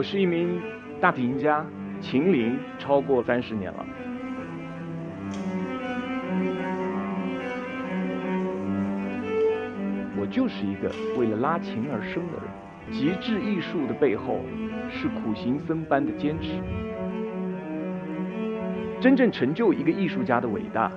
我是一名大提琴家，琴龄超过三十年了。我就是一个为了拉琴而生的人。极致艺术的背后，是苦行僧般的坚持。真正成就一个艺术家的伟大，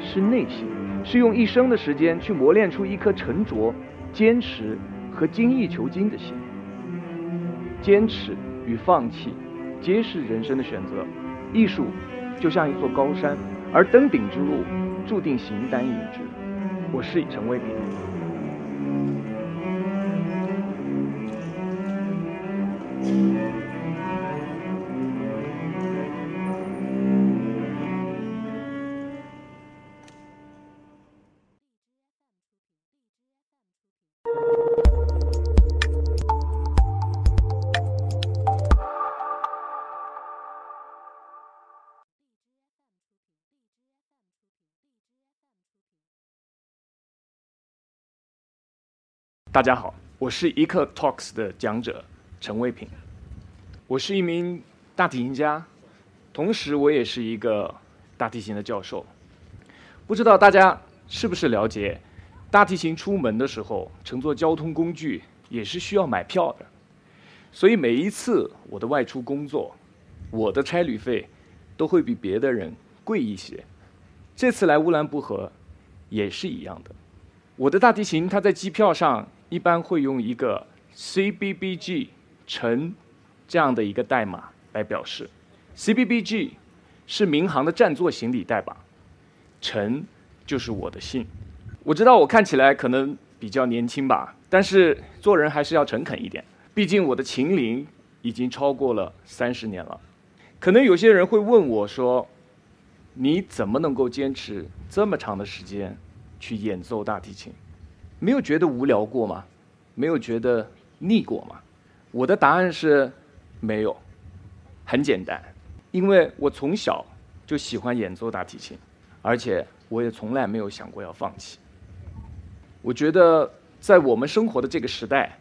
是内心，是用一生的时间去磨练出一颗沉着、坚持和精益求精的心。坚持与放弃，皆是人生的选择。艺术就像一座高山，而登顶之路，注定形单影只。我是陈卫平。大家好，我是一刻 Talks 的讲者陈卫平。我是一名大提琴家，同时我也是一个大提琴的教授。不知道大家是不是了解，大提琴出门的时候乘坐交通工具也是需要买票的。所以每一次我的外出工作，我的差旅费都会比别的人贵一些。这次来乌兰布和也是一样的。我的大提琴它在机票上。一般会用一个 CBBG 乘这样的一个代码来表示，CBBG 是民航的占座行李代码，乘就是我的姓。我知道我看起来可能比较年轻吧，但是做人还是要诚恳一点。毕竟我的琴龄已经超过了三十年了。可能有些人会问我说：“你怎么能够坚持这么长的时间去演奏大提琴？”没有觉得无聊过吗？没有觉得腻过吗？我的答案是，没有。很简单，因为我从小就喜欢演奏大提琴，而且我也从来没有想过要放弃。我觉得在我们生活的这个时代，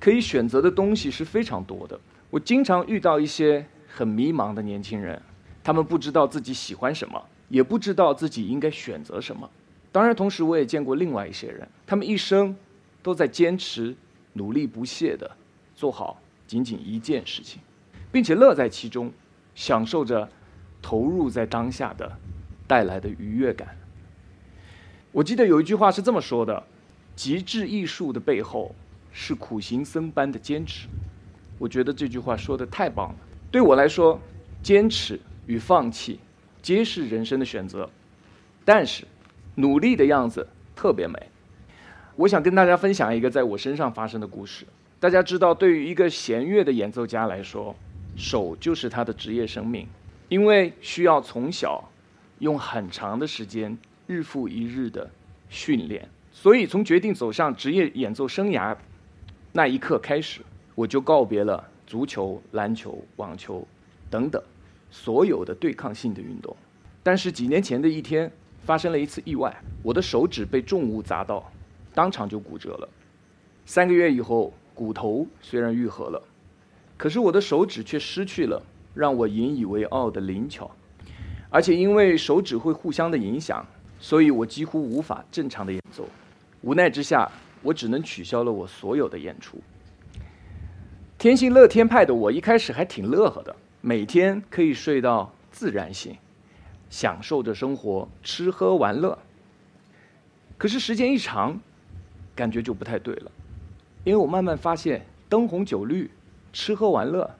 可以选择的东西是非常多的。我经常遇到一些很迷茫的年轻人，他们不知道自己喜欢什么，也不知道自己应该选择什么。当然，同时我也见过另外一些人，他们一生都在坚持、努力不懈地做好仅仅一件事情，并且乐在其中，享受着投入在当下的带来的愉悦感。我记得有一句话是这么说的：“极致艺术的背后是苦行僧般的坚持。”我觉得这句话说的太棒了。对我来说，坚持与放弃皆是人生的选择，但是。努力的样子特别美。我想跟大家分享一个在我身上发生的故事。大家知道，对于一个弦乐的演奏家来说，手就是他的职业生命，因为需要从小用很长的时间，日复一日的训练。所以，从决定走上职业演奏生涯那一刻开始，我就告别了足球、篮球、网球等等所有的对抗性的运动。但是几年前的一天。发生了一次意外，我的手指被重物砸到，当场就骨折了。三个月以后，骨头虽然愈合了，可是我的手指却失去了让我引以为傲的灵巧，而且因为手指会互相的影响，所以我几乎无法正常的演奏。无奈之下，我只能取消了我所有的演出。天性乐天派的我一开始还挺乐呵的，每天可以睡到自然醒。享受着生活，吃喝玩乐。可是时间一长，感觉就不太对了，因为我慢慢发现，灯红酒绿、吃喝玩乐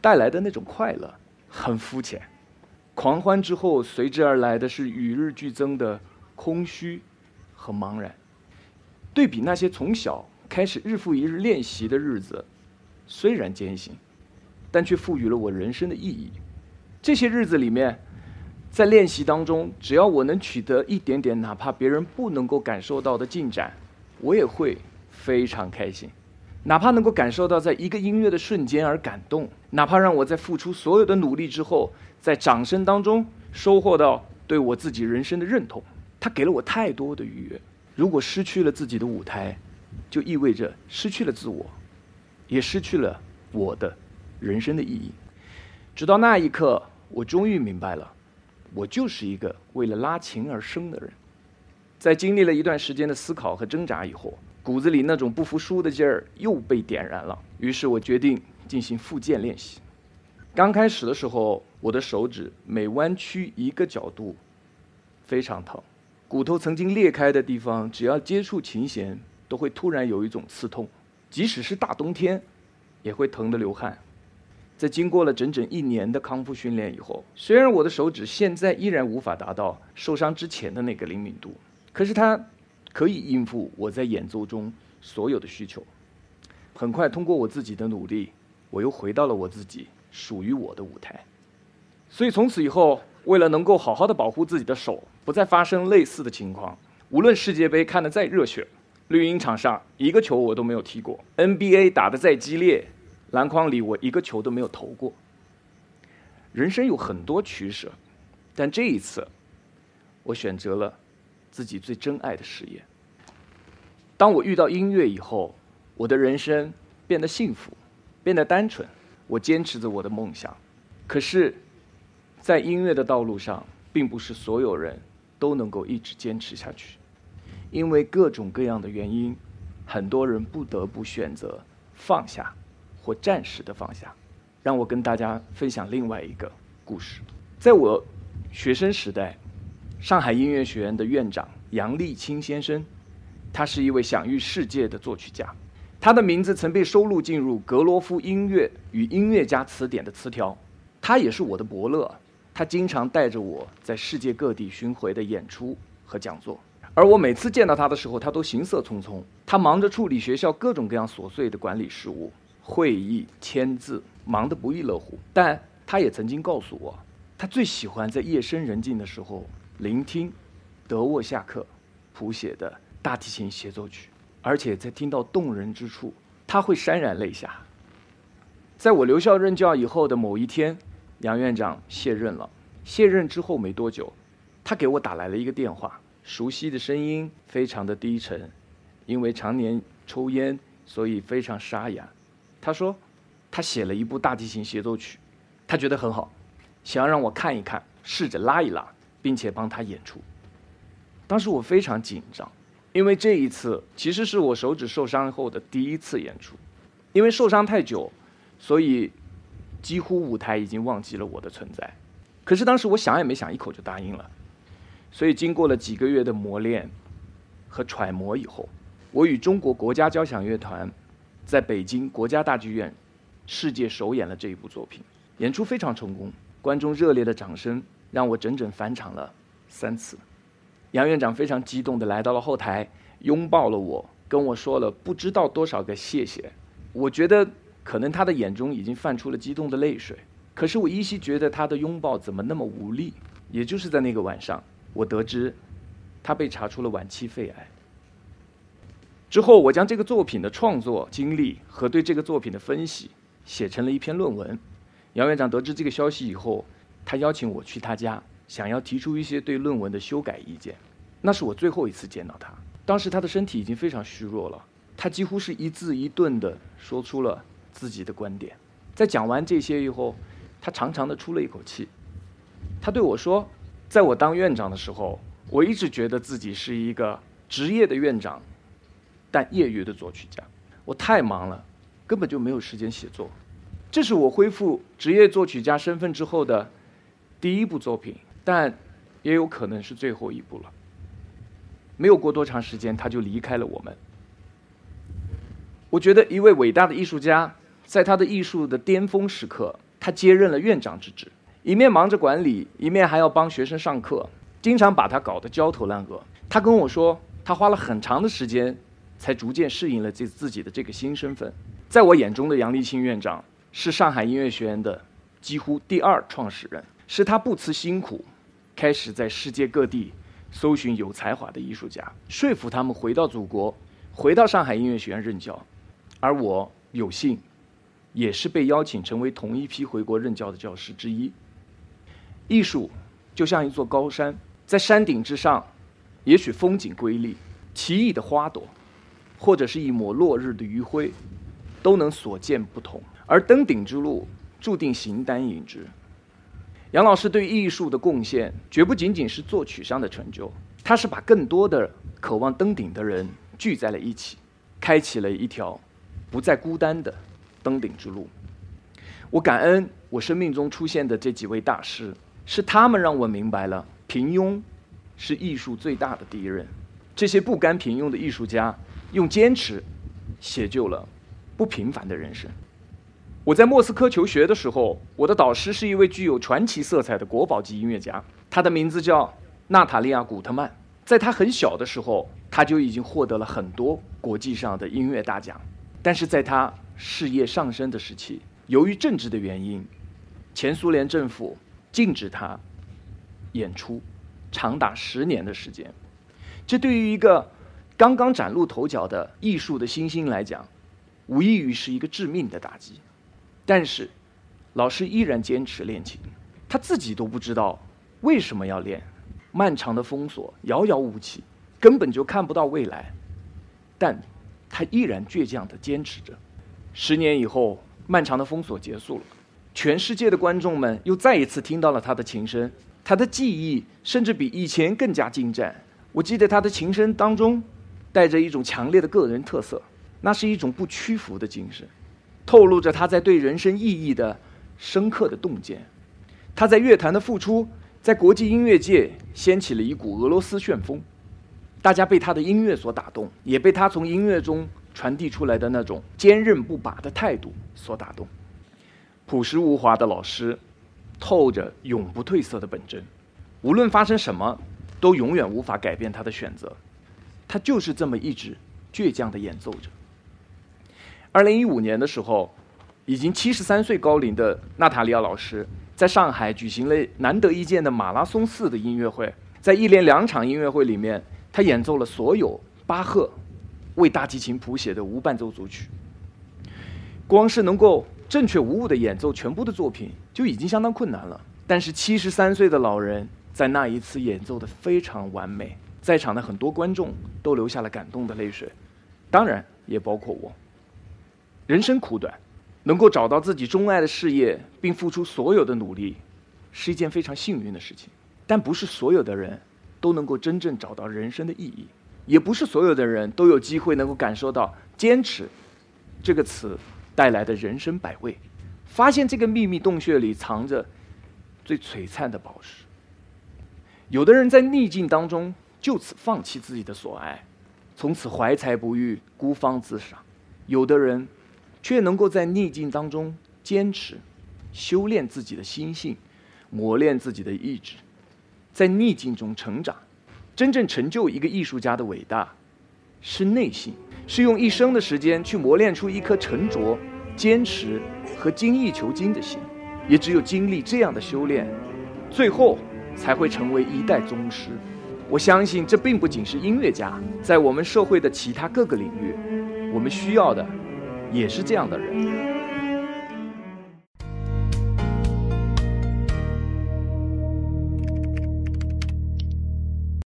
带来的那种快乐很肤浅，狂欢之后随之而来的是与日俱增的空虚和茫然。对比那些从小开始日复一日练习的日子，虽然艰辛，但却赋予了我人生的意义。这些日子里面。在练习当中，只要我能取得一点点，哪怕别人不能够感受到的进展，我也会非常开心。哪怕能够感受到在一个音乐的瞬间而感动，哪怕让我在付出所有的努力之后，在掌声当中收获到对我自己人生的认同，它给了我太多的愉悦。如果失去了自己的舞台，就意味着失去了自我，也失去了我的人生的意义。直到那一刻，我终于明白了，我就是一个为了拉琴而生的人。在经历了一段时间的思考和挣扎以后，骨子里那种不服输的劲儿又被点燃了。于是我决定进行复健练习。刚开始的时候，我的手指每弯曲一个角度，非常疼。骨头曾经裂开的地方，只要接触琴弦，都会突然有一种刺痛，即使是大冬天，也会疼得流汗。在经过了整整一年的康复训练以后，虽然我的手指现在依然无法达到受伤之前的那个灵敏度，可是它可以应付我在演奏中所有的需求。很快，通过我自己的努力，我又回到了我自己属于我的舞台。所以从此以后，为了能够好好的保护自己的手，不再发生类似的情况，无论世界杯看得再热血，绿茵场上一个球我都没有踢过；NBA 打得再激烈，篮筐里我一个球都没有投过。人生有很多取舍，但这一次，我选择了自己最珍爱的事业。当我遇到音乐以后，我的人生变得幸福，变得单纯。我坚持着我的梦想，可是，在音乐的道路上。并不是所有人都能够一直坚持下去，因为各种各样的原因，很多人不得不选择放下，或暂时的放下。让我跟大家分享另外一个故事。在我学生时代，上海音乐学院的院长杨立清先生，他是一位享誉世界的作曲家，他的名字曾被收录进入格罗夫音乐与音乐家词典的词条。他也是我的伯乐。他经常带着我在世界各地巡回的演出和讲座，而我每次见到他的时候，他都行色匆匆。他忙着处理学校各种各样琐碎的管理事务、会议、签字，忙得不亦乐乎。但他也曾经告诉我，他最喜欢在夜深人静的时候聆听德沃夏克谱写的大提琴协奏曲，而且在听到动人之处，他会潸然泪下。在我留校任教以后的某一天。杨院长卸任了。卸任之后没多久，他给我打来了一个电话，熟悉的声音，非常的低沉，因为常年抽烟，所以非常沙哑。他说，他写了一部大提琴协奏曲，他觉得很好，想要让我看一看，试着拉一拉，并且帮他演出。当时我非常紧张，因为这一次其实是我手指受伤后的第一次演出，因为受伤太久，所以。几乎舞台已经忘记了我的存在，可是当时我想也没想，一口就答应了。所以经过了几个月的磨练和揣摩以后，我与中国国家交响乐团在北京国家大剧院世界首演了这一部作品，演出非常成功，观众热烈的掌声让我整整返场了三次。杨院长非常激动地来到了后台，拥抱了我，跟我说了不知道多少个谢谢。我觉得。可能他的眼中已经泛出了激动的泪水，可是我依稀觉得他的拥抱怎么那么无力。也就是在那个晚上，我得知他被查出了晚期肺癌。之后，我将这个作品的创作经历和对这个作品的分析写成了一篇论文。杨院长得知这个消息以后，他邀请我去他家，想要提出一些对论文的修改意见。那是我最后一次见到他，当时他的身体已经非常虚弱了，他几乎是一字一顿地说出了。自己的观点，在讲完这些以后，他长长的出了一口气。他对我说：“在我当院长的时候，我一直觉得自己是一个职业的院长，但业余的作曲家。我太忙了，根本就没有时间写作。这是我恢复职业作曲家身份之后的第一部作品，但也有可能是最后一部了。没有过多长时间，他就离开了我们。我觉得一位伟大的艺术家。”在他的艺术的巅峰时刻，他接任了院长之职，一面忙着管理，一面还要帮学生上课，经常把他搞得焦头烂额。他跟我说，他花了很长的时间，才逐渐适应了这自己的这个新身份。在我眼中的杨立青院长，是上海音乐学院的几乎第二创始人，是他不辞辛苦，开始在世界各地搜寻有才华的艺术家，说服他们回到祖国，回到上海音乐学院任教，而我有幸。也是被邀请成为同一批回国任教的教师之一。艺术就像一座高山，在山顶之上，也许风景瑰丽，奇异的花朵，或者是一抹落日的余晖，都能所见不同。而登顶之路注定形单影只。杨老师对艺术的贡献，绝不仅仅是作曲上的成就，他是把更多的渴望登顶的人聚在了一起，开启了一条不再孤单的登顶之路。我感恩我生命中出现的这几位大师，是他们让我明白了平庸是艺术最大的敌人。这些不甘平庸的艺术家，用坚持写就了不平凡的人生。我在莫斯科求学的时候，我的导师是一位具有传奇色彩的国宝级音乐家，他的名字叫娜塔莉亚·古特曼。在他很小的时候，他就已经获得了很多国际上的音乐大奖。但是在他事业上升的时期，由于政治的原因，前苏联政府禁止他演出，长达十年的时间。这对于一个刚刚崭露头角的艺术的新星来讲，无异于是一个致命的打击。但是，老师依然坚持练琴，他自己都不知道为什么要练。漫长的封锁遥遥无期，根本就看不到未来，但他依然倔强地坚持着。十年以后。漫长的封锁结束了，全世界的观众们又再一次听到了他的琴声。他的技艺甚至比以前更加精湛。我记得他的琴声当中带着一种强烈的个人特色，那是一种不屈服的精神，透露着他在对人生意义的深刻的洞见。他在乐坛的付出，在国际音乐界掀起了一股俄罗斯旋风。大家被他的音乐所打动，也被他从音乐中。传递出来的那种坚韧不拔的态度所打动，朴实无华的老师，透着永不褪色的本真，无论发生什么，都永远无法改变他的选择，他就是这么一直倔强的演奏着。二零一五年的时候，已经七十三岁高龄的娜塔莉亚老师在上海举行了难得一见的马拉松式的音乐会，在一连两场音乐会里面，他演奏了所有巴赫。为大提琴谱写的无伴奏组曲，光是能够正确无误的演奏全部的作品就已经相当困难了。但是七十三岁的老人在那一次演奏的非常完美，在场的很多观众都流下了感动的泪水，当然也包括我。人生苦短，能够找到自己钟爱的事业并付出所有的努力，是一件非常幸运的事情。但不是所有的人都能够真正找到人生的意义。也不是所有的人都有机会能够感受到“坚持”这个词带来的人生百味，发现这个秘密洞穴里藏着最璀璨的宝石。有的人在逆境当中就此放弃自己的所爱，从此怀才不遇、孤芳自赏；有的人却能够在逆境当中坚持、修炼自己的心性，磨练自己的意志，在逆境中成长。真正成就一个艺术家的伟大，是内心，是用一生的时间去磨练出一颗沉着、坚持和精益求精的心。也只有经历这样的修炼，最后才会成为一代宗师。我相信，这并不仅是音乐家，在我们社会的其他各个领域，我们需要的也是这样的人。